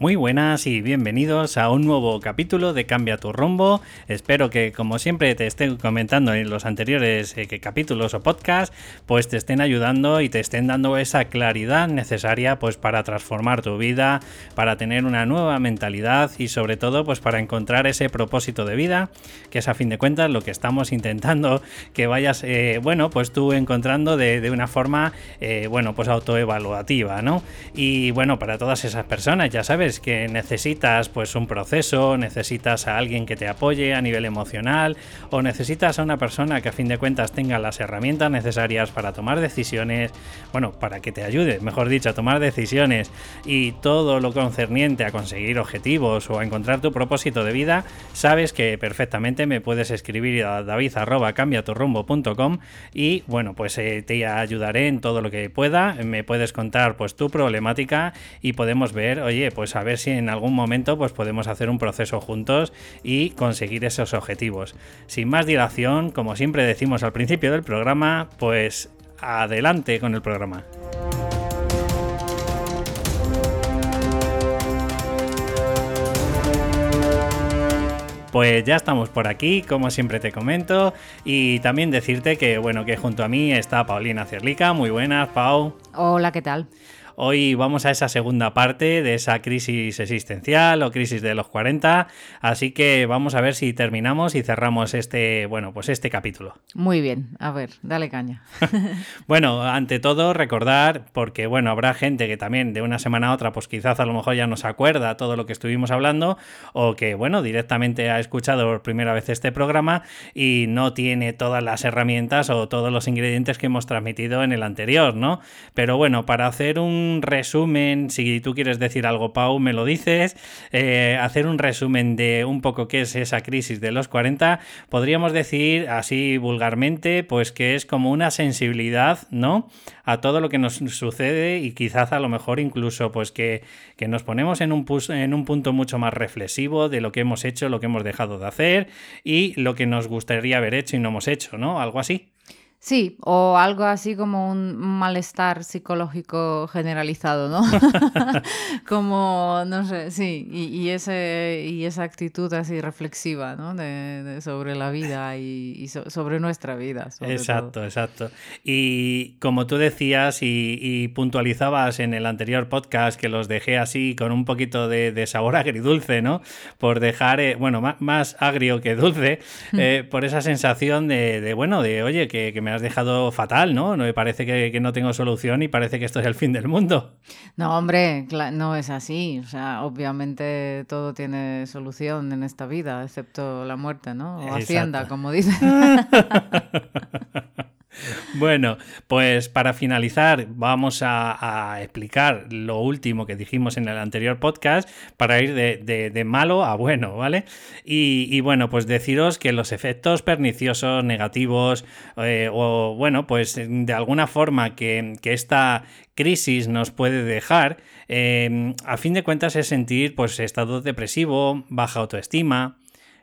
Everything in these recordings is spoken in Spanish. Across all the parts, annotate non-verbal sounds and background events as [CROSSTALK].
Muy buenas y bienvenidos a un nuevo capítulo de Cambia tu rumbo. Espero que, como siempre te estén comentando en los anteriores eh, capítulos o podcasts, pues te estén ayudando y te estén dando esa claridad necesaria pues para transformar tu vida, para tener una nueva mentalidad y sobre todo pues para encontrar ese propósito de vida, que es a fin de cuentas lo que estamos intentando que vayas, eh, bueno, pues tú encontrando de, una forma, eh, bueno, pues autoevaluativa, ¿no? Y bueno, para todas esas personas, ya sabes, que necesitas pues un proceso, necesitas a alguien que te apoye a nivel emocional o necesitas a una persona que a fin de cuentas tenga las herramientas necesarias para tomar decisiones, bueno, para que te ayude, mejor dicho, a tomar decisiones y todo lo concerniente a conseguir objetivos o a encontrar tu propósito de vida, sabes que perfectamente me puedes escribir a david@cambiaturrumbo.com y bueno, pues eh, te ayudaré en todo lo que pueda, me puedes contar pues tu problemática y podemos ver, oye, pues a ver si en algún momento pues podemos hacer un proceso juntos y conseguir esos objetivos. Sin más dilación, como siempre decimos al principio del programa, pues adelante con el programa. Pues ya estamos por aquí, como siempre te comento, y también decirte que bueno, que junto a mí está Paulina Cerlica, muy buenas, Pau. Hola, ¿qué tal? Hoy vamos a esa segunda parte de esa crisis existencial o crisis de los 40, así que vamos a ver si terminamos y cerramos este, bueno, pues este capítulo. Muy bien, a ver, dale caña. [LAUGHS] bueno, ante todo recordar, porque bueno, habrá gente que también de una semana a otra, pues quizás a lo mejor ya no se acuerda todo lo que estuvimos hablando, o que bueno, directamente ha escuchado por primera vez este programa y no tiene todas las herramientas o todos los ingredientes que hemos transmitido en el anterior, ¿no? Pero bueno, para hacer un resumen, si tú quieres decir algo, Pau, me lo dices, eh, hacer un resumen de un poco qué es esa crisis de los 40, podríamos decir así vulgarmente, pues que es como una sensibilidad, ¿no? A todo lo que nos sucede y quizás a lo mejor incluso pues que, que nos ponemos en un, en un punto mucho más reflexivo de lo que hemos hecho, lo que hemos dejado de hacer y lo que nos gustaría haber hecho y no hemos hecho, ¿no? Algo así. Sí, o algo así como un malestar psicológico generalizado, ¿no? [LAUGHS] como, no sé, sí, y, ese, y esa actitud así reflexiva, ¿no? De, sobre la vida y, sobre nuestra vida. exacto, exacto. Y como tú decías y, puntualizabas en el anterior podcast, que los dejé así con un poquito de, sabor [LAUGHS] agridulce, ¿no? Por dejar, eh, bueno, más, agrio que dulce, eh, por esa sensación de, bueno, de, oye, que, que me has dejado fatal, ¿no? Me parece que, no tengo solución y parece que esto es el fin del mundo. No, hombre, no es así. O sea, obviamente todo tiene solución en esta vida, excepto la muerte, ¿no? O Hacienda, como dicen. [LAUGHS] Bueno, pues para finalizar vamos a, explicar lo último que dijimos en el anterior podcast para ir de, malo a bueno, ¿vale? Y, bueno, pues deciros que los efectos perniciosos, negativos, eh, o bueno, pues de alguna forma que, esta crisis nos puede dejar, eh, a fin de cuentas es sentir pues estado depresivo, baja autoestima,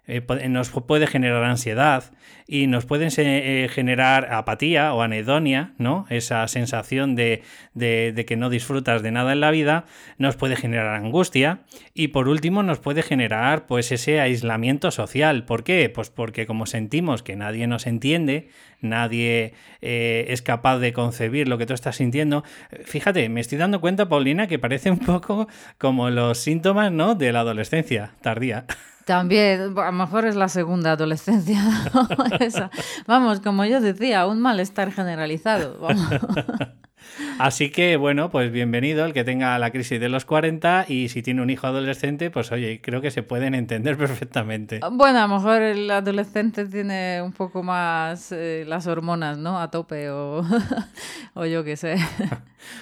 eh, nos puede generar ansiedad y nos pueden eh, generar apatía o anedonia, ¿no? Esa sensación de, que no disfrutas de nada en la vida, nos puede generar angustia y por último nos puede generar pues ese aislamiento social. ¿Por qué? Pues porque como sentimos que nadie nos entiende, nadie eh, es capaz de concebir lo que tú estás sintiendo. Fíjate, me estoy dando cuenta, Paulina, que parece un poco como los síntomas, ¿no? De la adolescencia tardía. [LAUGHS] También, a lo mejor es la segunda adolescencia. [LAUGHS] Vamos, como yo decía, un malestar generalizado. Así que, bueno, pues bienvenido el que tenga la crisis de los 40 y si tiene un hijo adolescente, pues oye, creo que se pueden entender [LAUGHS] perfectamente. Bueno, a lo mejor el adolescente tiene un poco más eh, las hormonas, ¿no? A tope o, [LAUGHS] o yo qué sé. [LAUGHS]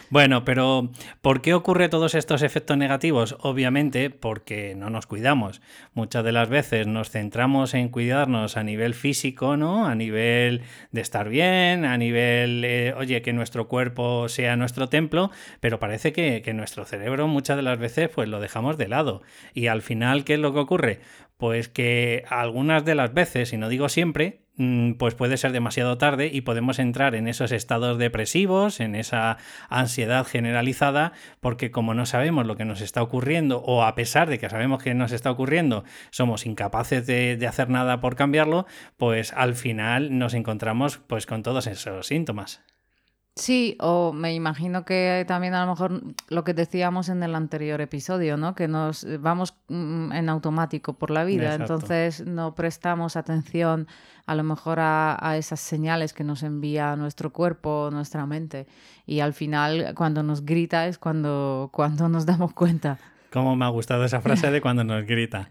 Bueno, pero ¿por qué ocurre todos estos efectos negativos? Obviamente porque no nos cuidamos. Muchas de las veces nos centramos en cuidarnos a nivel físico, ¿no? A nivel de estar bien, a nivel, eh, oye, que nuestro cuerpo sea nuestro templo, pero parece que, que nuestro cerebro muchas de las veces pues lo dejamos de lado. Y al final, ¿qué es lo que ocurre? Pues que algunas de las veces, y no digo siempre, Mm, pues puede ser demasiado tarde y podemos entrar en esos estados depresivos, en esa ansiedad generalizada, porque como no sabemos lo que nos está ocurriendo, o a pesar de que sabemos que nos está ocurriendo, somos incapaces de, de hacer nada por cambiarlo, pues al final nos encontramos pues con todos esos síntomas. Sí, o me imagino que también a lo mejor lo que decíamos en el anterior episodio, ¿no? Que nos vamos mm, en automático por la vida, Exacto. entonces no prestamos atención a lo mejor a, a esas señales que nos envía nuestro cuerpo, nuestra mente, y al final cuando nos grita es cuando, cuando nos damos cuenta. Cómo me ha gustado esa frase de cuando nos grita.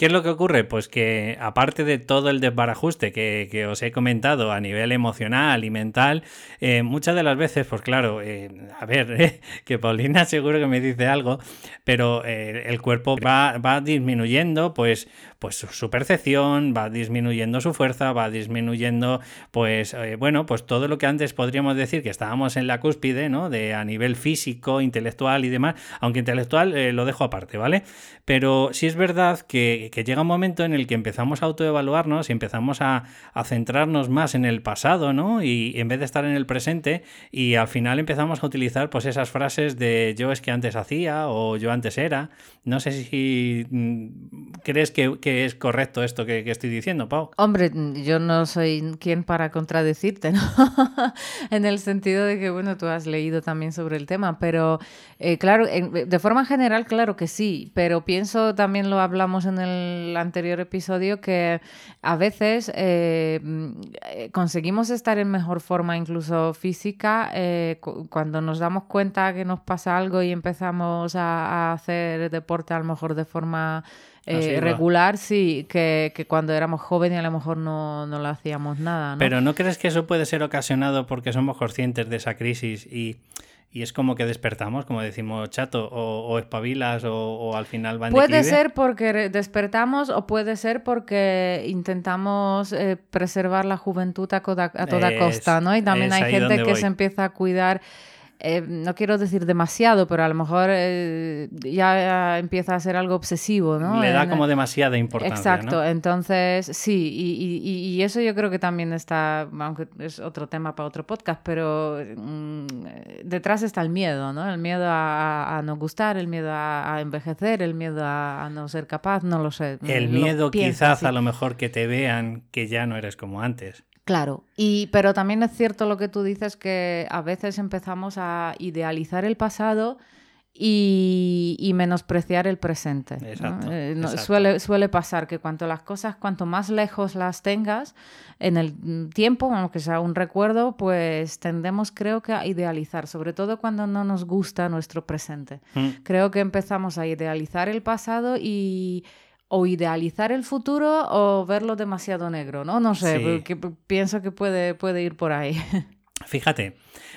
¿Qué es lo que ocurre? Pues que aparte de todo el desbarajuste que, que os he comentado a nivel emocional y mental, eh, muchas de las veces, pues claro, eh, a ver, [LAUGHS] eh, que Paulina seguro que me dice algo, pero el cuerpo va, va disminuyendo, pues, pues su, percepción, va disminuyendo su fuerza, va disminuyendo, pues, bueno, pues todo lo que antes podríamos decir que estábamos en la cúspide, ¿no? De a nivel físico, intelectual y demás, aunque intelectual lo dejo aparte, ¿vale? Pero sí es verdad que, que llega un momento en el que empezamos a autoevaluarnos y empezamos a, centrarnos más en el pasado, ¿no? Y en vez de estar en el presente, y al final empezamos a utilizar pues esas frases de yo es que antes hacía o yo antes era. No sé si mm, crees que, es correcto esto que, estoy diciendo, Pau. Hombre, yo no soy quien para contradecirte, ¿no? [LAUGHS] en el sentido de que, bueno, tú has leído también sobre el tema, pero eh, claro, en- de forma general, claro que sí, pero pienso, también lo hablamos en el anterior episodio, que a veces eh, mm, conseguimos estar en mejor forma, incluso física, eh, cu- cuando nos damos cuenta que nos pasa algo y empezamos a, a hacer deporte a lo mejor de forma eh, regular, sí, que, que cuando éramos jóvenes a lo mejor no, no lo hacíamos nada, ¿no? Pero ¿no crees que eso puede ser ocasionado porque somos conscientes de esa crisis y, y es como que despertamos, como decimos, chato, o, o espabilas o, o al final va en Puede ser porque despertamos o puede ser porque intentamos eh, preservar la juventud a, toda Es- costa, ¿no? Y también hay gente que voy. se empieza a cuidar, eh, no quiero decir demasiado, pero a lo mejor eh, ya empieza a ser algo obsesivo, ¿no? Le da En- como demasiada importancia. Exacto, ¿no? entonces sí, y, y- y- y eso yo creo que también está, aunque es otro tema para otro podcast, pero mm, detrás está el miedo, ¿no? El miedo a, a no gustar, el miedo a, a envejecer, el miedo a, a no ser capaz, no lo sé. El lo miedo pienso quizás a lo mejor que te vean que ya no eres como antes. Claro, y, pero también es cierto lo que tú dices, que a veces empezamos a idealizar el pasado y, y menospreciar el presente. ¿no? Exacto, Eh, no- exacto. Suele, suele pasar que cuanto las cosas, cuanto más lejos las tengas en el mm, tiempo, aunque sea un recuerdo, pues tendemos creo que a idealizar, sobre todo cuando no nos gusta nuestro presente. Mm. Creo que empezamos a idealizar el pasado y o idealizar el futuro o verlo demasiado negro, ¿no? No sé, Sí. p- pienso que puede, puede ir por ahí. [LAUGHS] Fíjate,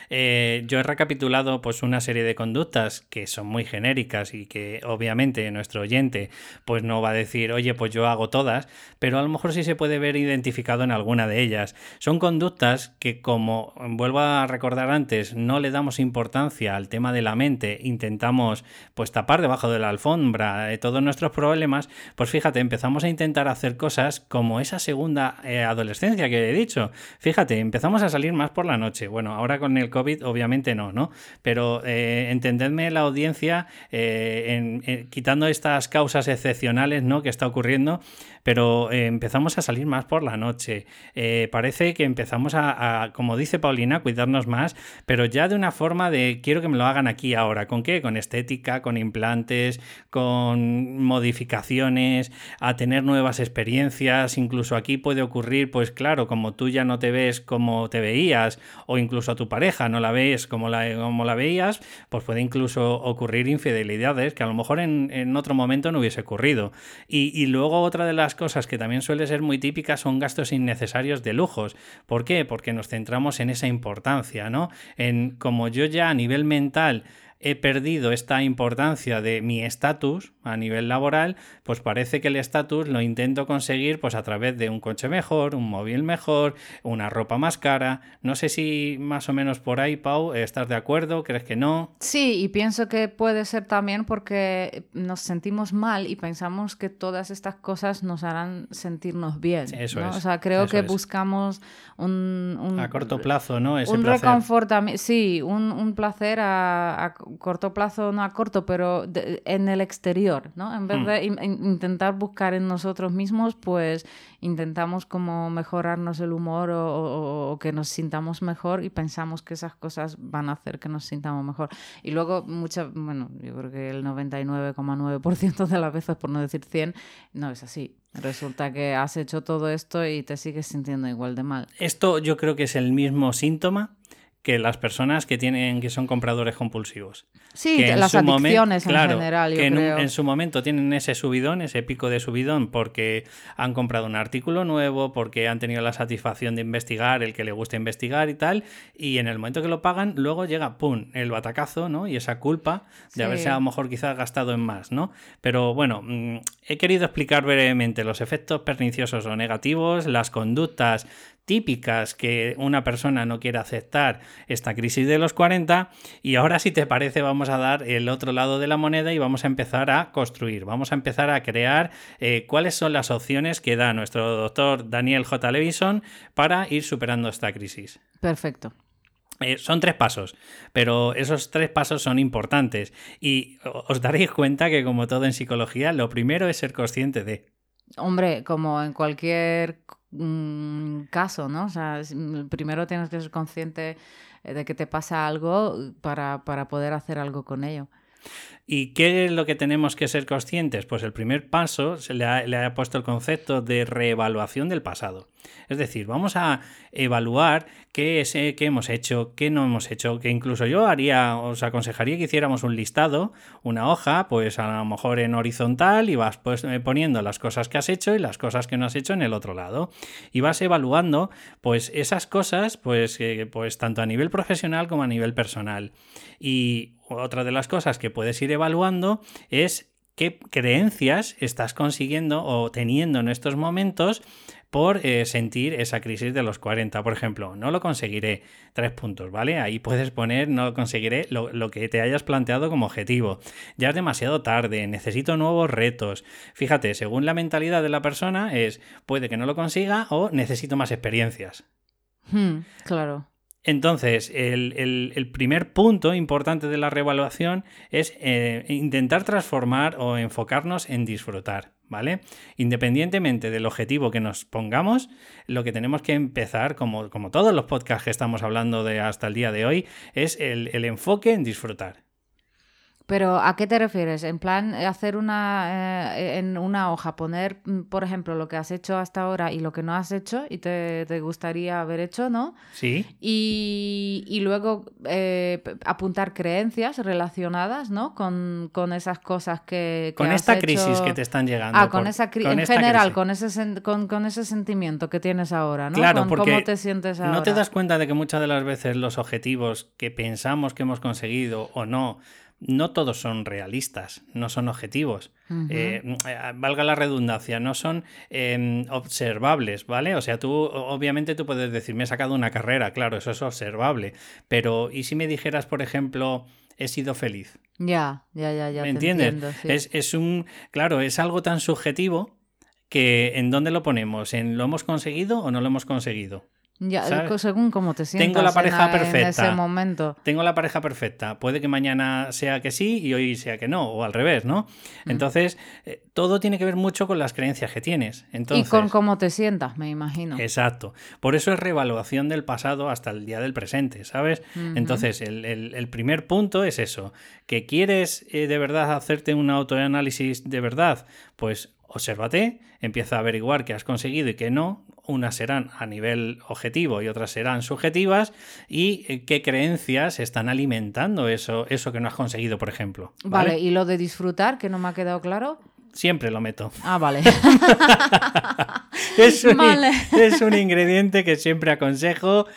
eh, yo he recapitulado pues una serie de conductas que son muy genéricas y que obviamente nuestro oyente pues no va a decir, oye, pues yo hago todas, pero a lo mejor sí se puede ver identificado en alguna de ellas. Son conductas que como vuelvo a recordar antes, no le damos importancia al tema de la mente, intentamos pues tapar debajo de la alfombra eh, todos nuestros problemas, pues fíjate, empezamos a intentar hacer cosas como esa segunda eh, adolescencia que he dicho. Fíjate, empezamos a salir más por la noche. Bueno, ahora con el COVID obviamente no, ¿no? Pero eh, entendedme la audiencia eh, en- en- quitando estas causas excepcionales, ¿no? Que está ocurriendo, pero eh, empezamos a salir más por la noche. Eh, parece que empezamos a, a, como dice Paulina, cuidarnos más, pero ya de una forma de quiero que me lo hagan aquí ahora. ¿Con qué? Con estética, con implantes, con modificaciones, a tener nuevas experiencias. Incluso aquí puede ocurrir, pues claro, como tú ya no te ves como te veías, o incluso a tu pareja no la ves como la, como la veías, pues puede incluso ocurrir infidelidades que a lo mejor en, en otro momento no hubiese ocurrido. Y, y luego otra de las cosas que también suele ser muy típica son gastos innecesarios de lujos. ¿Por qué? Porque nos centramos en esa importancia, ¿no? En como yo ya a nivel mental he perdido esta importancia de mi estatus a nivel laboral, pues parece que el estatus lo intento conseguir pues a través de un coche mejor, un móvil mejor, una ropa más cara. No sé si más o menos por ahí, Pau, ¿estás de acuerdo? ¿Crees que no? Sí, y pienso que puede ser también porque nos sentimos mal y pensamos que todas estas cosas nos harán sentirnos bien. eso ¿no? es, O sea, creo que es. buscamos un, un- A corto plazo, ¿no? Ese un placer. reconfortami- sí, un, un placer a, a corto plazo, no a corto, pero de- en el exterior, ¿no? En vez Hmm. de in- in- intentar buscar en nosotros mismos, pues intentamos como mejorarnos el humor o, o- o que nos sintamos mejor y pensamos que esas cosas van a hacer que nos sintamos mejor. Y luego, muchas, bueno, yo creo que el 99,9% de las veces, por no decir 100, no es así. Resulta que has hecho todo esto y te sigues sintiendo igual de mal. Esto yo creo que es el mismo síntoma que las personas que tienen que son compradores compulsivos. Sí, que en las adicciones en claro, general, yo que en, un- creo. en su momento tienen ese subidón, ese pico de subidón, porque han comprado un artículo nuevo, porque han tenido la satisfacción de investigar, el que le gusta investigar y tal, y en el momento que lo pagan, luego llega, ¡pum!, el batacazo, ¿no? Y esa culpa de Sí. haberse a lo mejor quizás gastado en más, ¿no? Pero bueno, mm, he querido explicar brevemente los efectos perniciosos o negativos, las conductas típicas que una persona no quiere aceptar esta crisis de los 40 y ahora si te parece vamos a dar el otro lado de la moneda y vamos a empezar a construir, vamos a empezar a crear eh, cuáles son las opciones que da nuestro doctor Daniel J. Levison para ir superando esta crisis. Perfecto. Eh, son tres pasos, pero esos tres pasos son importantes y os daréis cuenta que como todo en psicología, lo primero es ser consciente de... Hombre, como en cualquier mm, caso, ¿no? O sea, mm, primero tienes que ser consciente eh, de que te pasa algo para, para poder hacer algo con ello. ¿Y qué es lo que tenemos que ser conscientes? Pues el primer paso se le ha, puesto el concepto de reevaluación del pasado. Es decir, vamos a evaluar qué, es, eh, qué hemos hecho, qué no hemos hecho, que incluso yo haría, os aconsejaría que hiciéramos un listado, una hoja, pues a lo mejor en horizontal y vas pues, eh, poniendo las cosas que has hecho y las cosas que no has hecho en el otro lado. Y vas evaluando pues esas cosas, pues, eh, pues tanto a nivel profesional como a nivel personal. Y otra de las cosas que puedes ir evaluando es qué creencias estás consiguiendo o teniendo en estos momentos por eh, sentir esa crisis de los 40. Por ejemplo, no lo conseguiré. Tres puntos, ¿vale? Ahí puedes poner no conseguiré lo, lo que te hayas planteado como objetivo. Ya es demasiado tarde, necesito nuevos retos. Fíjate, según la mentalidad de la persona es puede que no lo consiga o necesito más experiencias. Hmm, claro. Entonces, el, primer punto importante de la reevaluación es eh, intentar transformar o enfocarnos en disfrutar, ¿vale? Independientemente del objetivo que nos pongamos, lo que tenemos que empezar, como, todos los podcasts que estamos hablando de hasta el día de hoy, es el enfoque en disfrutar. Pero ¿a qué te refieres? En plan, eh, hacer una, eh, en una hoja, poner, mm, por ejemplo, lo que has hecho hasta ahora y lo que no has hecho y te, te gustaría haber hecho, ¿no? ¿Sí? Y, y luego eh, apuntar creencias relacionadas, ¿no? Con, con esas cosas que, que Con has esta crisis hecho- que te están llegando. Ah, con esa con en esta general, crisis. con ese, con, con ese sentimiento que tienes ahora, ¿no? Claro, Con porque ¿Cómo te sientes ahora? ¿No te das cuenta de que muchas de las veces los objetivos que pensamos que hemos conseguido o no, no todos son realistas, no son objetivos? Eh, eh, valga la redundancia, no son eh, observables, ¿vale? O sea, tú obviamente tú puedes decir, me he sacado una carrera, claro, eso es observable, pero ¿y si me dijeras, por ejemplo, he sido feliz? Ya, ya, ya, ya. ¿Me entiendes? entiendo, sí. Es, es un, claro, es algo tan subjetivo que ¿en dónde lo ponemos? ¿En lo hemos conseguido o no lo hemos conseguido? Ya, según cómo te sientas Tengo la en pareja en perfecta. ese momento. Tengo la pareja perfecta. Puede que mañana sea que sí y hoy sea que no, o al revés, ¿no? Entonces, eh, todo tiene que ver mucho con las creencias que tienes. Entonces, y con cómo te sientas, me imagino. Exacto. Por eso es reevaluación del pasado hasta el día del presente, ¿sabes? Entonces, el, el- el primer punto es eso. ¿Que quieres eh, de verdad hacerte un autoanálisis de verdad? Pues obsérvate, empieza a averiguar qué has conseguido y qué no. Unas serán a nivel objetivo y otras serán subjetivas. Y eh, qué creencias están alimentando eso, eso que no has conseguido, por ejemplo. Vale. ¿vale? y lo de disfrutar, que no me ha quedado claro. Siempre lo meto. Ah, vale. [LAUGHS] [LAUGHS] Es un, Vale. es un ingrediente que siempre aconsejo,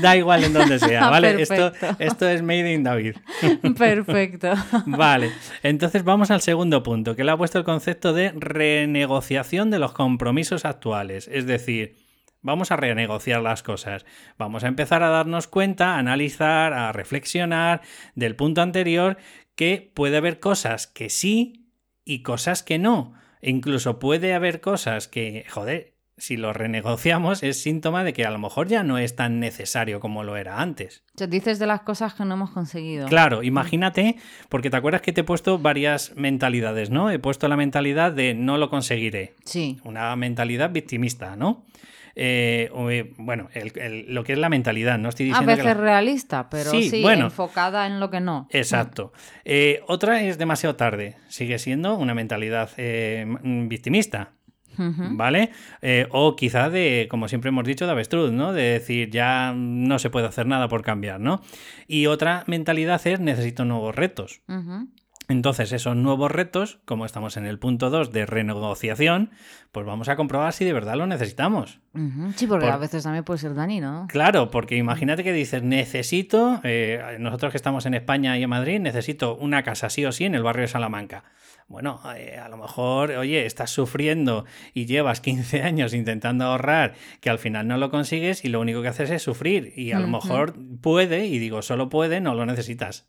da igual en donde sea, [LAUGHS] ¿vale? Esto, esto es Made in David. [LAUGHS] Perfecto. Vale, entonces vamos al segundo punto, que le ha puesto el concepto de renegociación de los compromisos actuales. Es decir, vamos a renegociar las cosas. Vamos a empezar a darnos cuenta, a analizar, a reflexionar del punto anterior que puede haber cosas que sí y cosas que no. Incluso puede haber cosas que, joder, si lo renegociamos es síntoma de que a lo mejor ya no es tan necesario como lo era antes. Te dices de las cosas que no hemos conseguido. Claro, imagínate, porque te acuerdas que te he puesto varias mentalidades, ¿no? He puesto la mentalidad de no lo conseguiré, Sí. una mentalidad victimista, ¿no? Eh, eh, bueno, el- el- lo que es la mentalidad, no estoy A diciendo que veces la- realista, pero Sí, sí, bueno. enfocada en lo que no. Exacto. Eh, otra es demasiado tarde, sigue siendo una mentalidad eh, victimista. ¿Vale? Eh, o quizá de, como siempre hemos dicho, de avestruz, ¿no? De decir, ya no se puede hacer nada por cambiar, ¿no? Y otra mentalidad es, necesito nuevos retos. Entonces, esos nuevos retos, como estamos en el punto 2 de renegociación, pues vamos a comprobar si de verdad lo necesitamos. Sí, porque Por- a veces también puede ser dañino. ¿no? Claro, porque imagínate que dices, necesito, eh, nosotros que estamos en España y en Madrid, necesito una casa sí o sí en el barrio de Salamanca. Bueno, eh, a lo mejor, oye, estás sufriendo y llevas 15 [LAUGHS] años intentando ahorrar, que al final no lo consigues y lo único que haces es sufrir. Y a lo mejor puede, y digo solo puede, no lo necesitas.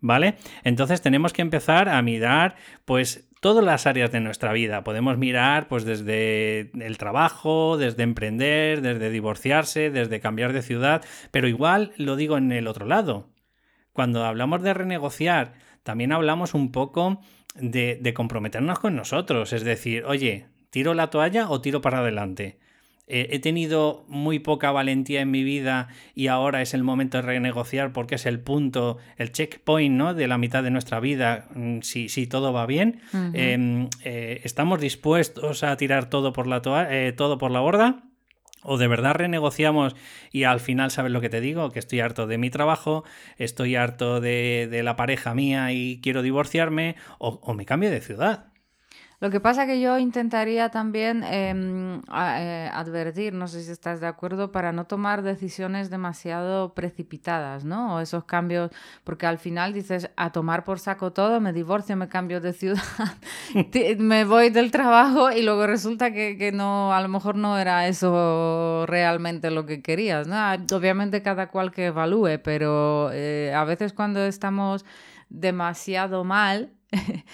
¿Vale? Entonces tenemos que empezar a mirar, pues, todas las áreas de nuestra vida. Podemos mirar, pues, desde el trabajo, desde emprender, desde divorciarse, desde cambiar de ciudad, pero igual lo digo en el otro lado. Cuando hablamos de renegociar, también hablamos un poco de, de comprometernos con nosotros. Es decir, oye, ¿tiro la toalla o tiro para adelante? Eh, he tenido muy poca valentía en mi vida y ahora es el momento de renegociar porque es el punto, el checkpoint ¿no? de la mitad de nuestra vida, mm, si, si todo va bien. Ujú. Eh, eh, ¿Estamos dispuestos a tirar todo por la, eh, todo por la borda? ¿O de verdad renegociamos y al final sabes lo que te digo? Que estoy harto de mi trabajo, estoy harto de, de la pareja mía y quiero divorciarme, o, o me cambio de ciudad. Lo que pasa que yo intentaría también em, eh, advertir, no sé si estás de acuerdo, para no tomar decisiones demasiado precipitadas, ¿no? O esos cambios, porque al final dices, a tomar por saco todo, me divorcio, me cambio de ciudad, [LAUGHS] me voy del trabajo y luego resulta que, que no, a lo mejor no era eso realmente lo que querías, ¿no? Ah, Obviamente cada cual que evalúe, pero eh, a veces cuando estamos demasiado mal,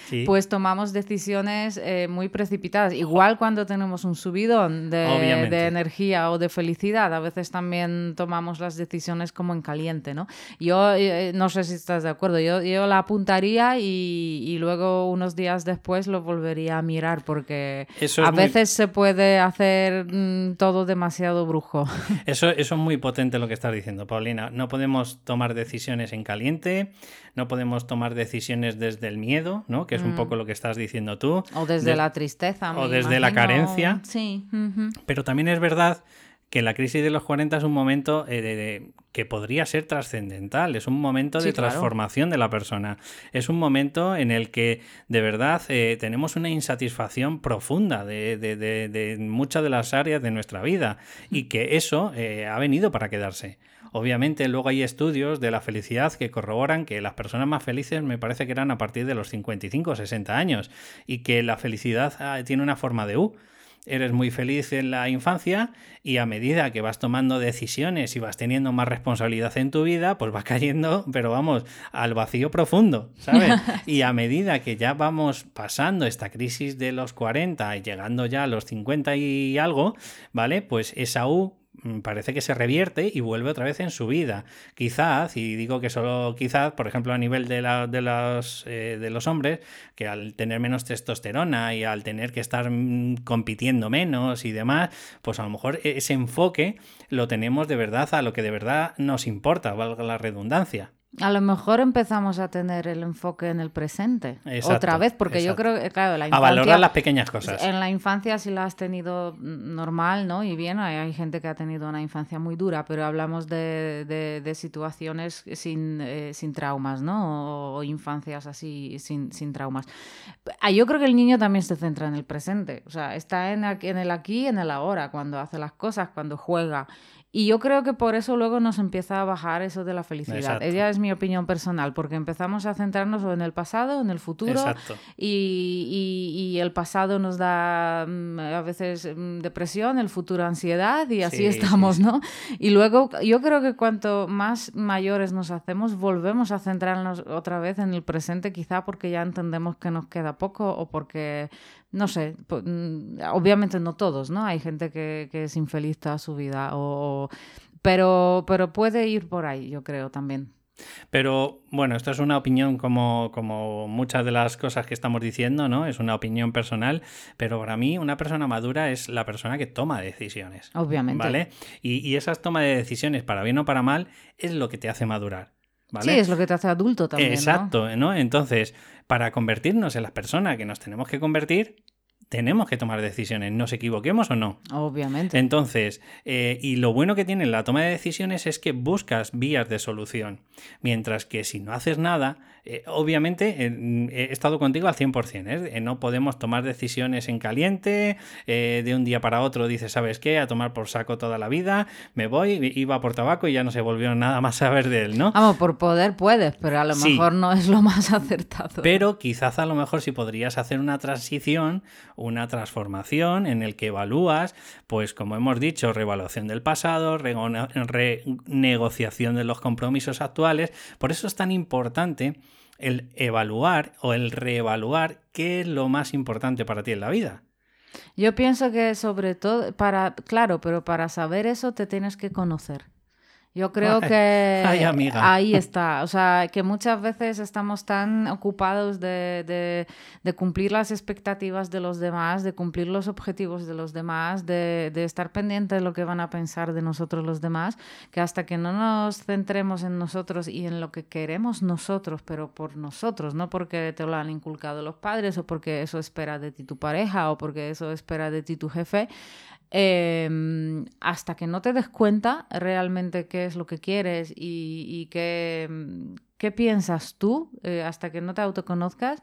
Sí. [LAUGHS] pues tomamos decisiones eh, muy precipitadas. Igual cuando tenemos un subidón de, energía o de felicidad, a veces también tomamos las decisiones como en caliente, ¿no? Yo eh, no sé si estás de acuerdo, yo, yo la apuntaría y, y luego unos días después lo volvería a mirar porque Eso a muy- veces se puede hacer mm, todo demasiado brujo. [LAUGHS] Eso, eso es muy potente lo que estás diciendo, Paulina. No podemos tomar decisiones en caliente, no podemos tomar decisiones desde el miedo, ¿no? Que es un Mm. poco lo que estás diciendo tú. O desde De- la tristeza. o desde la carencia. Sí. Pero también es verdad que la crisis de los 40 es un momento eh, de- de- que podría ser trascendental, es un momento de claro. transformación de la persona, es un momento en el que de verdad eh, tenemos una insatisfacción profunda de, de- de- de muchas de las áreas de nuestra vida y que eso eh, ha venido para quedarse. Obviamente luego hay estudios de la felicidad que corroboran que las personas más felices me parece que eran a partir de los 55 o 60 años y que la felicidad ah, tiene una forma de U eres muy feliz en la infancia y a medida que vas tomando decisiones y vas teniendo más responsabilidad en tu vida, pues vas cayendo, pero vamos, al vacío profundo, ¿sabes? [LAUGHS] y a medida que ya vamos pasando esta crisis de los 40 y llegando ya a los 50 y algo, ¿vale? Pues esa U parece que se revierte y vuelve otra vez en su vida. Quizás, y digo que solo quizás, por ejemplo, a nivel de, la- de, los, eh, de los hombres, que al tener menos testosterona y al tener que estar mm, compitiendo menos y demás, pues a lo mejor ese enfoque lo tenemos de verdad a lo que de verdad nos importa, valga la redundancia. A lo mejor empezamos a tener el enfoque en el presente. otra vez, porque yo creo que, claro, la infancia... A valorar las pequeñas cosas. En la infancia si la has tenido normal, ¿no? Y bien, hay, gente que ha tenido una infancia muy dura, pero hablamos de, de, situaciones sin, eh, sin traumas, ¿no? O, infancias así sin, sin traumas. Ah, yo creo que el niño también se centra en el presente. O sea, está en, en el aquí, en el ahora, cuando hace las cosas, cuando juega. Y yo creo que por eso luego nos empieza a bajar eso de la felicidad. Ella es mi opinión personal, porque empezamos a centrarnos en el pasado, en el futuro, y, y, el pasado nos da mm, a veces mm, depresión, el futuro ansiedad, y así estamos, ¿no? Y luego yo creo que cuanto más mayores nos hacemos, volvemos a centrarnos otra vez en el presente, quizá porque ya entendemos que nos queda poco o porque no sé, mm, obviamente no todos, ¿no? Hay gente que, es infeliz toda su vida, o, pero, pero puede ir por ahí, yo creo también. Pero bueno, esto es una opinión como, como muchas de las cosas que estamos diciendo, ¿no? Es una opinión personal, pero para mí una persona madura es la persona que toma decisiones. Obviamente. ¿Vale? Y, y esas tomas de decisiones, para bien o para mal, es lo que te hace madurar. ¿Vale? Sí, es lo que te hace adulto también. Exacto, ¿no? Entonces, para convertirnos en las personas que nos tenemos que convertir, tenemos que tomar decisiones, nos equivoquemos o no. Obviamente. Entonces, eh, y lo bueno que tiene la toma de decisiones es que buscas vías de solución. Mientras que si no haces nada, eh, obviamente he estado contigo al 100%. ¿eh? No podemos tomar decisiones en caliente, de un día para otro dices, ¿sabes qué? A tomar por saco toda la vida, me voy, iba por tabaco y ya no se volvió nada más a ver de él, ¿no? Vamos, por poder puedes, pero a lo mejor no es lo más [LAUGHS] acertado. Pero quizás a lo mejor si podrías hacer una transición una transformación en el que evalúas, pues como hemos dicho, reevaluación del pasado, renegociación de los compromisos actuales. Por eso es tan importante el evaluar o el reevaluar qué es lo más importante para ti en la vida. Yo pienso que sobre todo, para, claro, pero para saber eso te tienes que conocer. Yo creo que ahí está. O sea, que muchas veces estamos tan ocupados de, cumplir las expectativas de los demás, de cumplir los objetivos de los demás, de, estar pendientes de lo que van a pensar de nosotros los demás, que hasta que no nos centremos en nosotros y en lo que queremos nosotros, pero por nosotros, no porque te lo han inculcado los padres o porque eso espera de ti tu pareja o porque eso espera de ti tu jefe, Em, hasta que no te des cuenta realmente qué es lo que quieres y, qué, qué, piensas tú, eh, hasta que no te autoconozcas,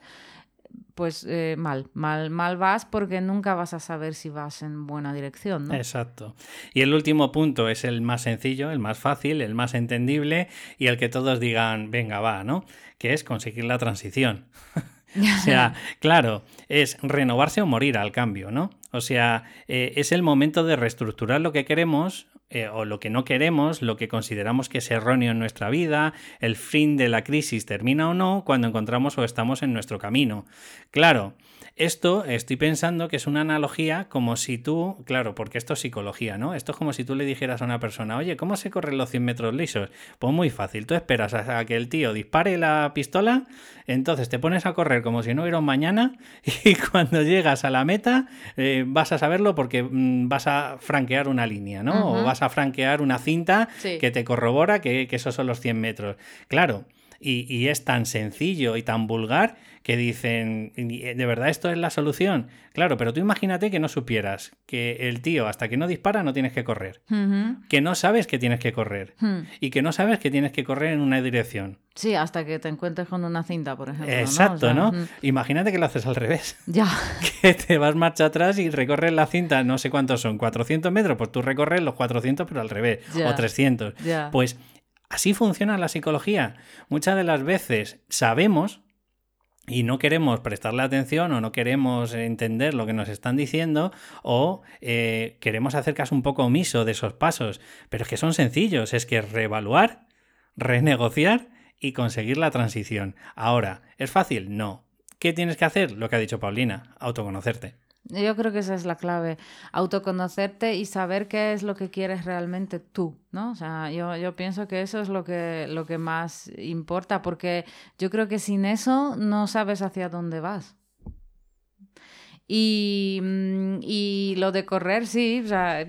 pues eh, mal, mal, mal vas porque nunca vas a saber si vas en buena dirección. Exacto. Y el último punto es el más sencillo, el más fácil, el más entendible y el que todos digan, venga, va, ¿no? Que es conseguir la transición. [LAUGHS] [LAUGHS] o sea, [LAUGHS] claro, es renovarse o morir al cambio, ¿no? O sea, eh, es el momento de reestructurar lo que queremos eh, o lo que no queremos, lo que consideramos que es erróneo en nuestra vida, el fin de la crisis termina o no cuando encontramos o estamos en nuestro camino. Claro, esto estoy pensando que es una analogía como si tú, claro, porque esto es psicología, ¿no? Esto es como si tú le dijeras a una persona, oye, ¿cómo se corren los 100 metros lisos? Pues muy fácil, tú esperas a que el tío dispare la pistola, entonces te pones a correr como si no hubiera un mañana [LAUGHS] y cuando llegas a la meta eh, vas a saberlo porque mm, vas a franquear una línea, ¿no? O vas a franquear una cinta que te corrobora que, que esos son los 100 metros. Claro y, es tan sencillo y tan vulgar que dicen, ¿de verdad esto es la solución? Claro, pero tú imagínate que no supieras que el tío hasta que no dispara no tienes que correr, que no sabes que tienes que correr hmm. y que no sabes que tienes que correr en una dirección. Sí, hasta que te encuentres con una cinta, por ejemplo. Exacto, ¿no? Imagínate que lo haces al revés. [LAUGHS] Ya. Que te vas marcha atrás y recorres la cinta, no sé cuántos son, 400 metros, pues tú recorres los 400 pero al revés, o 300. Pues Así funciona la psicología. Muchas de las veces sabemos y no queremos prestarle atención o no queremos entender lo que nos están diciendo o eh, queremos hacer caso un poco omiso de esos pasos. Pero es que son sencillos, es que reevaluar, renegociar y conseguir la transición. Ahora, ¿es fácil? No. ¿Qué tienes que hacer? Lo que ha dicho Paulina, autoconocerte. Yo creo que esa es la clave, autoconocerte y saber qué es lo que quieres realmente tú, ¿no? O sea, yo, yo pienso que eso es lo que, lo que más importa, porque yo creo que sin eso no sabes hacia dónde vas. Y, mm, y, lo de correr, sí, o sea,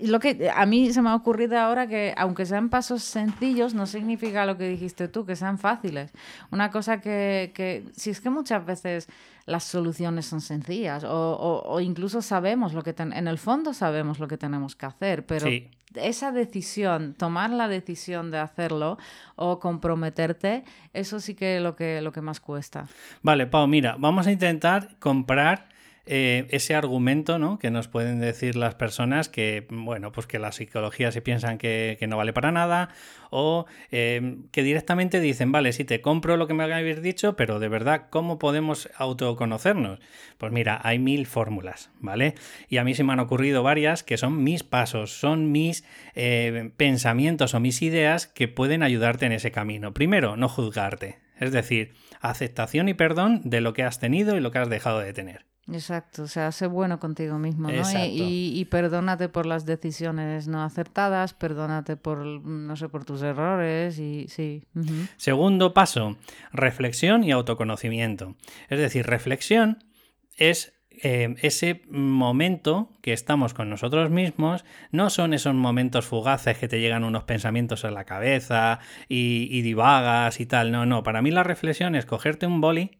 lo que a mí se me ha ocurrido ahora que aunque sean pasos sencillos, no significa lo que dijiste tú, que sean fáciles. Una cosa que, que si es que muchas veces las soluciones son sencillas o, o, incluso sabemos lo que en el fondo sabemos lo que tenemos que hacer, pero esa decisión, tomar la decisión de hacerlo o comprometerte, eso sí que es lo que, lo que más cuesta. Vale, Pau, mira, vamos a intentar comprar eh, ese argumento ¿no? que nos pueden decir las personas que, bueno, pues que la psicología se piensan que, no vale para nada o eh, que directamente dicen, vale, sí, te compro lo que me habéis dicho, pero de verdad, ¿cómo podemos autoconocernos? Pues mira, hay mil fórmulas, ¿vale? Y a mí se me han ocurrido varias que son mis pasos, son mis eh, pensamientos o mis ideas que pueden ayudarte en ese camino. Primero, no juzgarte, es decir, aceptación y perdón de lo que has tenido y lo que has dejado de tener. Exacto, o sea, sé bueno contigo mismo, ¿no? Y, perdónate por las decisiones no acertadas, perdónate por, no sé, por tus errores y sí. Segundo paso, reflexión y autoconocimiento. Es decir, reflexión es eh, ese momento que estamos con nosotros mismos, no son esos momentos fugaces que te llegan unos pensamientos en la cabeza y, y divagas y tal, no, no, para mí la reflexión es cogerte un boli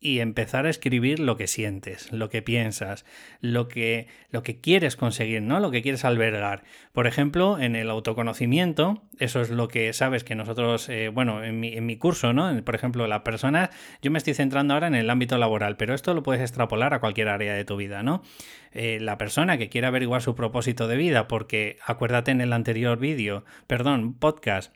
y empezar a escribir lo que sientes, lo que piensas, lo que, lo que quieres conseguir, ¿no? Lo que quieres albergar. Por ejemplo, en el autoconocimiento, eso es lo que sabes que nosotros, eh, bueno, en mi, en mi, curso, ¿no? Por ejemplo, las personas, yo me estoy centrando ahora en el ámbito laboral, pero esto lo puedes extrapolar a cualquier área de tu vida, ¿no? Eh, la persona que quiere averiguar su propósito de vida, porque acuérdate en el anterior vídeo, perdón, podcast,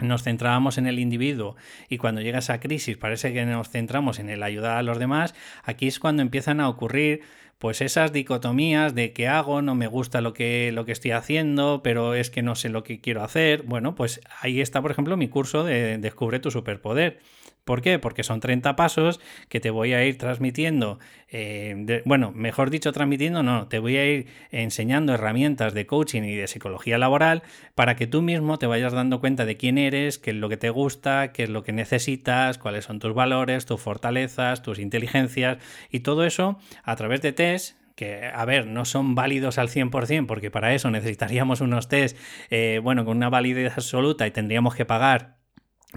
nos centrábamos en el individuo y cuando llega esa crisis parece que nos centramos en el ayudar a los demás, aquí es cuando empiezan a ocurrir pues esas dicotomías de qué hago, no me gusta lo que, lo que estoy haciendo, pero es que no sé lo que quiero hacer. Bueno, pues ahí está, por ejemplo, mi curso de Descubre tu superpoder ¿Por qué? Porque son 30 pasos que te voy a ir transmitiendo, eh, bueno, mejor dicho, transmitiendo, no, te voy a ir enseñando herramientas de coaching y de psicología laboral para que tú mismo te vayas dando cuenta de quién eres, qué es lo que te gusta, qué es lo que necesitas, cuáles son tus valores, tus fortalezas, tus inteligencias y todo eso a través de test que, a ver, no son válidos al 100%, porque para eso necesitaríamos unos test, eh, bueno, con una validez absoluta y tendríamos que pagar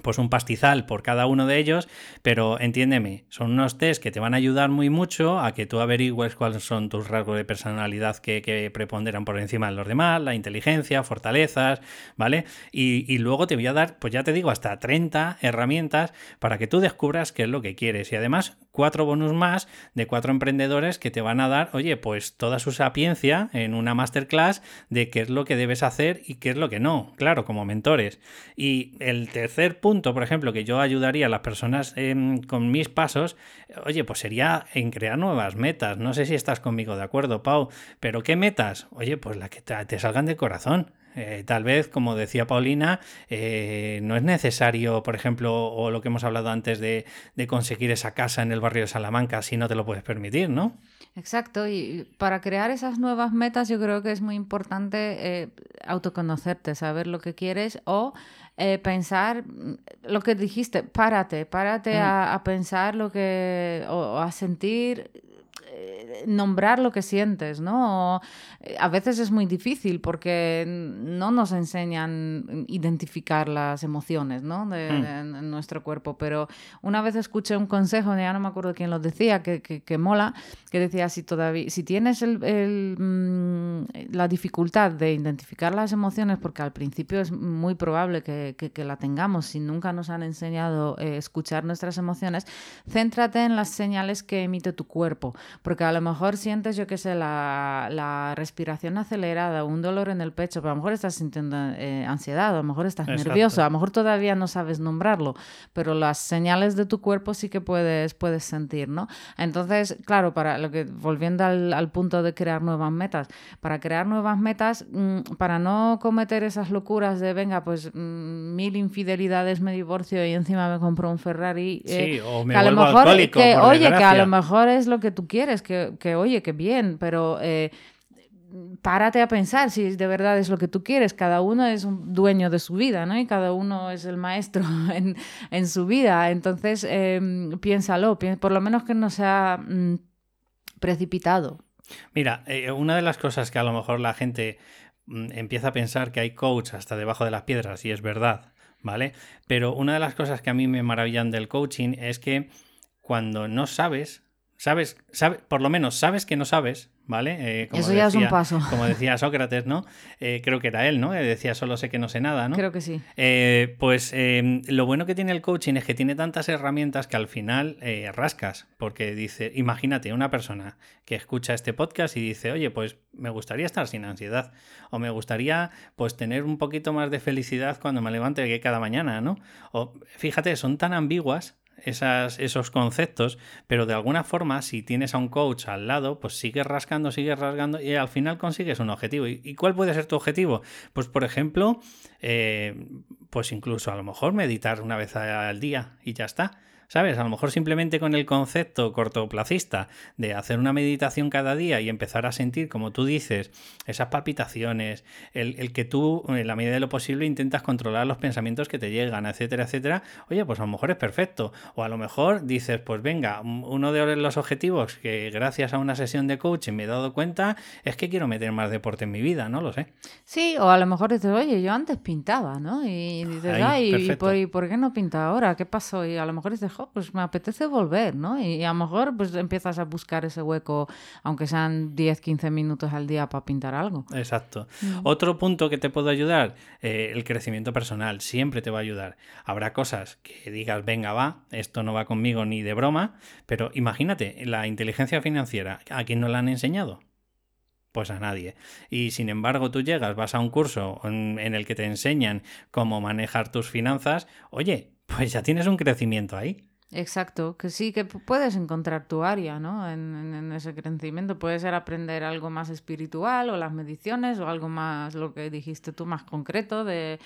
pues un pastizal por cada uno de ellos, pero entiéndeme, son unos test que te van a ayudar muy mucho a que tú averigües cuáles son tus rasgos de personalidad que, preponderan por encima de los demás, la inteligencia, fortalezas, ¿vale? Y, y, luego te voy a dar, pues ya te digo, hasta 30 herramientas para que tú descubras qué es lo que quieres. Y además, cuatro bonus más de cuatro emprendedores que te van a dar, oye, pues toda su sapiencia en una masterclass de qué es lo que debes hacer y qué es lo que no, claro, como mentores. Y el tercer punto, por ejemplo, que yo ayudaría a las personas con mis pasos, oye, pues sería en crear nuevas metas. No sé si estás conmigo de acuerdo, Pau, pero ¿qué metas? Oye, pues las que te salgan de corazón. Eh, tal vez, como decía Paulina, eh, no es necesario, por ejemplo, o lo que hemos hablado antes de, conseguir esa casa en el barrio de Salamanca si no te lo puedes permitir, ¿no? Exacto, y para crear esas nuevas metas yo creo que es muy importante eh, autoconocerte, saber lo que quieres o pensar lo que dijiste, párate, párate mm. a, pensar lo que, o a sentir nombrar lo que sientes, ¿no? Eh, a veces es muy difícil porque no nos enseñan identificar las emociones, ¿no? De, hmm. nuestro cuerpo, pero una vez escuché un consejo, ya no me acuerdo quién lo decía, que, que, mola, que decía, si todavía, si tienes el, mm, la dificultad de identificar las emociones, porque al principio es muy probable que, que la tengamos, si nunca nos han enseñado a eh, escuchar nuestras emociones, céntrate en las señales que emite tu cuerpo, porque a lo mejor sientes, yo qué sé, la, la, respiración acelerada, un dolor en el pecho, pero a lo mejor estás sintiendo eh, ansiedad, a lo mejor estás nervioso, a lo mejor todavía no sabes nombrarlo, pero las señales de tu cuerpo sí que puedes, puedes sentir, ¿no? Entonces, claro, para lo que, volviendo al, al punto de crear nuevas metas, para crear nuevas metas, mm, para no cometer esas locuras de, venga, pues mm, mil infidelidades, me divorcio y encima me compro un Ferrari. Eh, sí, o me a lo mejor, que, oye, que a lo mejor es lo que tú quieres, que oye, que bien, pero eh, párate a pensar si de verdad es lo que tú quieres. Cada uno es un dueño de su vida, ¿no? Y cada uno es el maestro [LAUGHS] en, su vida. Entonces, em, piénsalo, por lo menos que no sea... Mm, precipitado. Mira, eh, una de las cosas que a lo mejor la gente mm, empieza a pensar que hay coach hasta debajo de las piedras, y es verdad, ¿vale? Pero una de las cosas que a mí me maravillan del coaching es que cuando no sabes, sabes, sabes, por lo menos sabes que no sabes, ¿vale? Eh, como Eso ya es un paso. [LAUGHS] Como decía [LAUGHS] Sócrates, ¿no? Eh, creo que era él, ¿no? Eh, decía solo sé que no sé nada, ¿no? Creo que sí. pues lo bueno que tiene el coaching es que tiene tantas herramientas que al final rascas, porque dice, imagínate una persona que escucha este podcast y dice, oye, pues me gustaría estar sin ansiedad o me gustaría pues tener un poquito más de felicidad cuando me levante cada mañana, ¿no? O fíjate, son tan ambiguas esos conceptos, pero de alguna forma, si tienes a un coach al lado, pues sigues rascando, sigues rasgando y al final consigues un objetivo. ¿Y, cuál puede ser tu objetivo? Pues, por ejemplo, eh, pues incluso a lo mejor meditar una vez al día y ya está. ¿Sabes? A lo mejor simplemente con el concepto cortoplacista de hacer una meditación cada día y empezar a sentir, como tú dices, esas palpitaciones, el, que tú, en la medida de lo posible, intentas controlar los pensamientos que te llegan, etcétera, etcétera, oye, pues a lo mejor es perfecto. O a lo mejor dices, pues venga, uno de los objetivos que gracias a una sesión de coaching me he dado cuenta es que quiero meter más deporte en mi vida, no lo sé. Sí, o a lo mejor dices, oye, yo antes pintaba, ¿no? Y dices, ay, ¿y por, ¿y por, qué no pinta ahora? ¿Qué pasó? Y a lo mejor dices, pues me apetece volver, ¿no? Y a lo mejor pues empiezas a buscar ese hueco, aunque sean 10, 15 minutos al día para pintar algo. Exacto. Mm. Otro punto que te puedo ayudar, eh, el crecimiento personal, siempre te va a ayudar. Habrá cosas que digas, venga, va, esto no va conmigo ni de broma, pero imagínate, la inteligencia financiera, ¿a quién no la han enseñado? Pues a nadie. Y sin embargo tú llegas, vas a un curso en, el que te enseñan cómo manejar tus finanzas, oye, pues ya tienes un crecimiento ahí. Exacto, que sí, que puedes encontrar tu área, ¿no? En, ese crecimiento. Puede ser aprender algo más espiritual o las mediciones o algo más, lo que dijiste tú, más concreto de,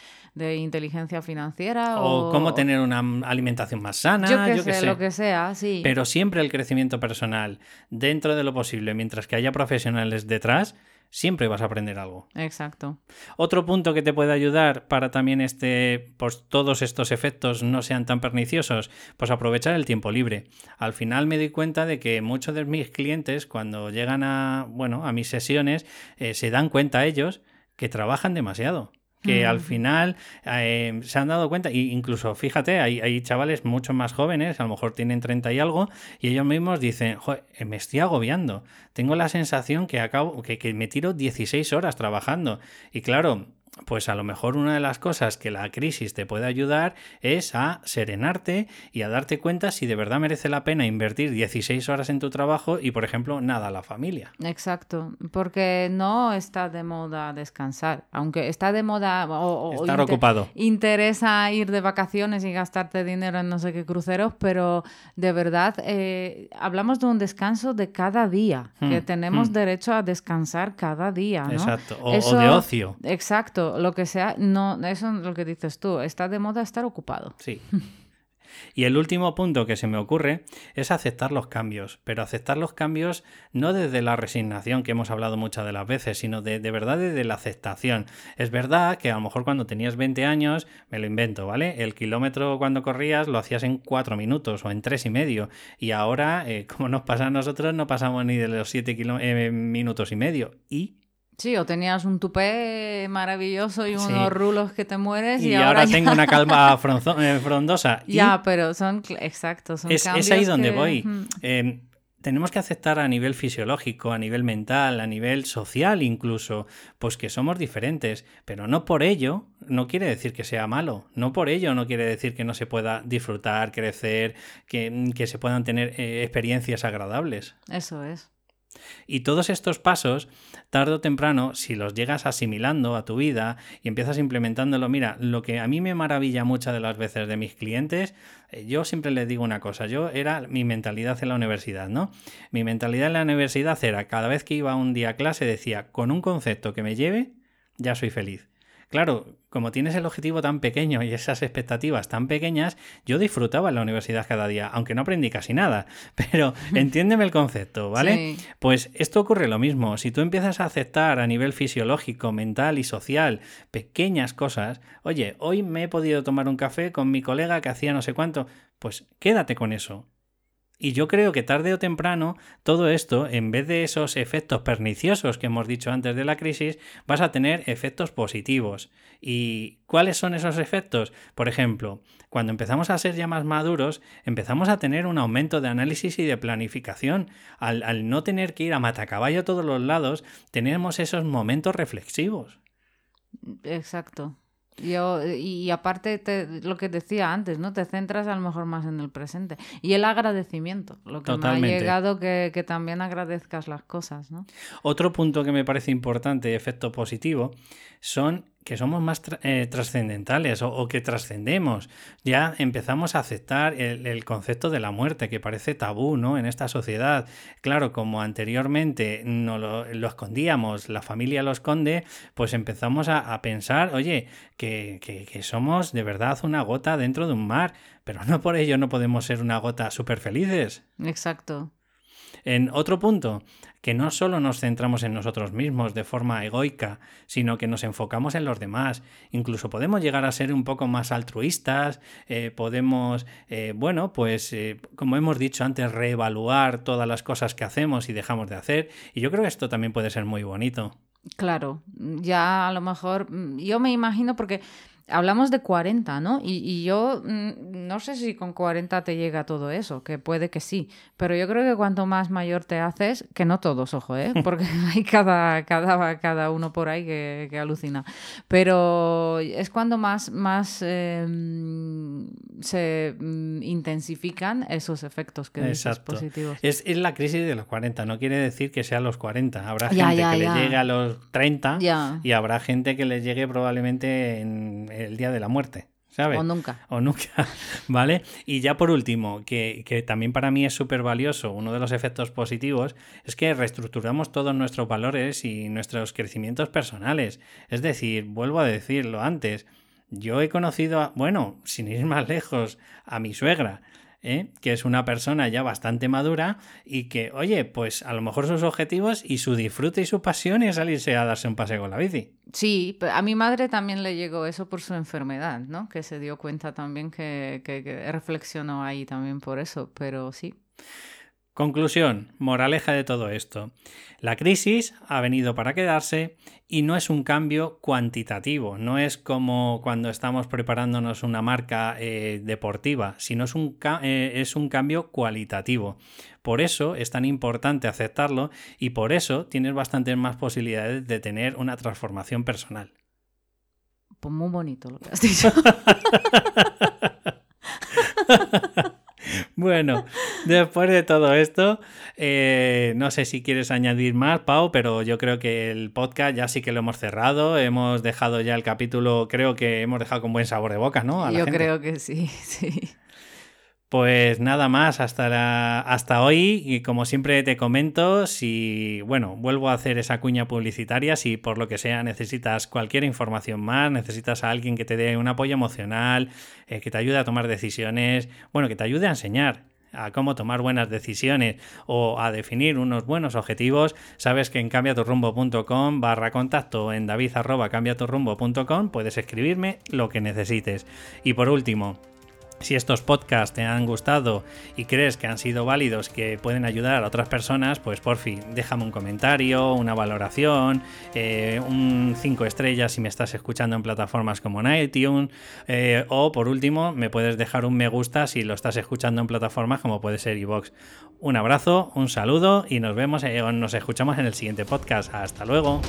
inteligencia financiera. O, cómo tener una alimentación más sana. Yo que sé, lo que sea, sí. Pero siempre el crecimiento personal, dentro de lo posible, mientras que haya profesionales detrás, siempre vas a aprender algo. Exacto. Otro punto que te puede ayudar para también este, pues todos estos efectos no sean tan perniciosos, pues aprovechar el tiempo libre. Al final me doy cuenta de que muchos de mis clientes cuando llegan a, bueno, a mis sesiones eh, se dan cuenta ellos que trabajan demasiado que al final eh, se han dado cuenta, e incluso fíjate, hay, hay, chavales mucho más jóvenes, a lo mejor tienen 30 y algo, y ellos mismos dicen, Joder, me estoy agobiando, tengo la sensación que acabo, que, que me tiro 16 horas trabajando. Y claro, pues a lo mejor una de las cosas que la crisis te puede ayudar es a serenarte y a darte cuenta si de verdad merece la pena invertir 16 horas en tu trabajo y, por ejemplo, nada a la familia. Exacto, porque no está de moda descansar, aunque está de moda o, estar ocupado. Interesa ir de vacaciones y gastarte dinero en no sé qué cruceros, pero de verdad eh, hablamos de un descanso de cada día, que hmm, tenemos hmm. derecho a descansar cada día. ¿no? Exacto, o de ocio. Exacto lo que sea, no, eso es lo que dices tú, está de moda estar ocupado. Sí. Y el último punto que se me ocurre es aceptar los cambios, pero aceptar los cambios no desde la resignación que hemos hablado muchas de las veces, sino de, de verdad desde la aceptación. Es verdad que a lo mejor cuando tenías 20 años, me lo invento, ¿vale? El kilómetro cuando corrías lo hacías en 4 minutos o en tres y medio, y ahora, eh, como nos pasa a nosotros, no pasamos ni de los 7 eh, minutos y medio. ¿Y Sí, o tenías un tupé maravilloso y unos rulos que te mueres. Y, ahora, tengo una [LAUGHS] calma eh, frondosa. [LAUGHS] Ya, pero son, exacto, son es, es ahí donde voy. Em, tenemos que aceptar a nivel fisiológico, a nivel mental, a nivel social incluso, pues que somos diferentes, pero no por ello no quiere decir que sea malo, no por ello no quiere decir que no se pueda disfrutar, crecer, que, que se puedan tener eh, experiencias agradables. Eso es. Y todos estos pasos, tarde o temprano, si los llegas asimilando a tu vida y empiezas implementándolo, mira, lo que a mí me maravilla muchas de las veces de mis clientes, eh, yo siempre les digo una cosa, yo era mi mentalidad en la universidad, ¿no? Mi mentalidad en la universidad era, cada vez que iba un día a clase decía, con un concepto que me lleve, ya soy feliz. Claro, como tienes el objetivo tan pequeño y esas expectativas tan pequeñas, yo disfrutaba en la universidad cada día, aunque no aprendí casi nada. [LAUGHS] Pero [LAUGHS] entiéndeme el concepto, ¿vale? Pues esto ocurre lo mismo. Si tú empiezas a aceptar a nivel fisiológico, mental y social pequeñas cosas, oye, hoy me he podido tomar un café con mi colega que hacía no sé cuánto, pues quédate con eso Y yo creo que tarde o temprano todo esto, en vez de esos efectos perniciosos que hemos dicho antes de la crisis, vas a tener efectos positivos. ¿Y cuáles son esos efectos? Por ejemplo, cuando empezamos a ser ya más maduros, empezamos a tener un aumento de análisis y de planificación. Al, no tener que ir a matacaballo a todos los lados, tenemos esos momentos reflexivos. Exacto. Yo, y aparte, lo que decía antes, ¿no? Te centras a lo mejor más en el presente. Y el agradecimiento, lo que me ha llegado que, que, también agradezcas las cosas, ¿no? Otro punto que me parece importante, efecto positivo, son que somos más eh, trascendentales o, que trascendemos. Ya empezamos a aceptar el, concepto de la muerte, que parece tabú ¿no? en esta sociedad. Claro, como anteriormente no lo, escondíamos, la familia lo esconde, pues empezamos a, pensar, oye, que, que, somos de verdad una gota dentro de un mar, pero no por ello no podemos ser una gota súper felices. Exacto. En otro punto, que no solo nos centramos en nosotros mismos de forma egoica, sino que nos enfocamos en los demás. Incluso podemos llegar a ser un poco más altruistas, eh, podemos, eh, bueno, pues eh, como hemos dicho antes, reevaluar todas las cosas que hacemos y dejamos de hacer. Y yo creo que esto también puede ser muy bonito. Claro, ya a lo mejor, mm, yo me imagino porque Hablamos de 40, ¿no? Y, yo mm, no sé si con 40 te llega todo eso, que puede que sí, pero yo creo que cuanto más mayor te haces, que no todos, ojo, ¿eh? [LAUGHS] Porque [LAUGHS] hay cada, cada, cada uno por ahí que, que alucina, pero es cuando más, más em, se mm, intensifican esos efectos que dices positivos. Es, es, la crisis de los 40, no quiere decir que sea los 40, habrá gente que le llegue a los 30 y habrá gente que le llegue probablemente en el día de la muerte. ¿sabes? O nunca. O nunca, [LAUGHS] ¿vale? Y ya por último, que, que también para mí es súper valioso, uno de los efectos positivos es que reestructuramos todos nuestros valores y nuestros crecimientos personales. Es decir, vuelvo a decirlo antes, yo he conocido, a, bueno, sin ir más lejos, a mi suegra. ¿Eh? que es una persona ya bastante madura y que, oye, pues a lo mejor sus objetivos y su disfrute y su pasión es salirse a darse un paseo con la bici. Sí, a mi madre también le llegó eso por su enfermedad, ¿no? Que se dio cuenta también que, que reflexionó ahí también por eso, pero sí. Conclusión, moraleja de todo esto. La crisis ha venido para quedarse y no es un cambio cuantitativo, no es como cuando estamos preparándonos una marca eh, deportiva, sino es un, eh, es un cambio cualitativo. Por eso es tan importante aceptarlo y por eso tienes bastantes más posibilidades de tener una transformación personal. Pues muy bonito lo que has dicho. [LAUGHS] Bueno, después de todo esto, eh, no sé si quieres añadir más, Pau, pero yo creo que el podcast ya sí que lo hemos cerrado. Hemos dejado ya el capítulo, creo que hemos dejado con buen sabor de boca, ¿no? yo creo que sí, [LAUGHS] sí. Pues nada más, hasta, hasta hoy, y como siempre te comento, si, bueno, vuelvo a hacer esa cuña publicitaria, si por lo que sea necesitas cualquier información más, necesitas a alguien que te dé un apoyo emocional, eh, que te ayude a tomar decisiones, bueno, que te ayude a enseñar a cómo tomar buenas decisiones o a definir unos buenos objetivos, sabes que en cambiaturrumbo.com barra contacto en david puedes escribirme lo que necesites. Y por último, si estos podcasts te han gustado y crees que han sido válidos, que pueden ayudar a otras personas, pues por fin, déjame un comentario, una valoración, eh, un 5 estrellas si me estás escuchando en plataformas como en eh, o por último, me puedes dejar un me gusta si lo estás escuchando en plataformas como puede ser iVoox. Un abrazo, un saludo y nos vemos, eh, nos escuchamos en el siguiente podcast. Hasta luego.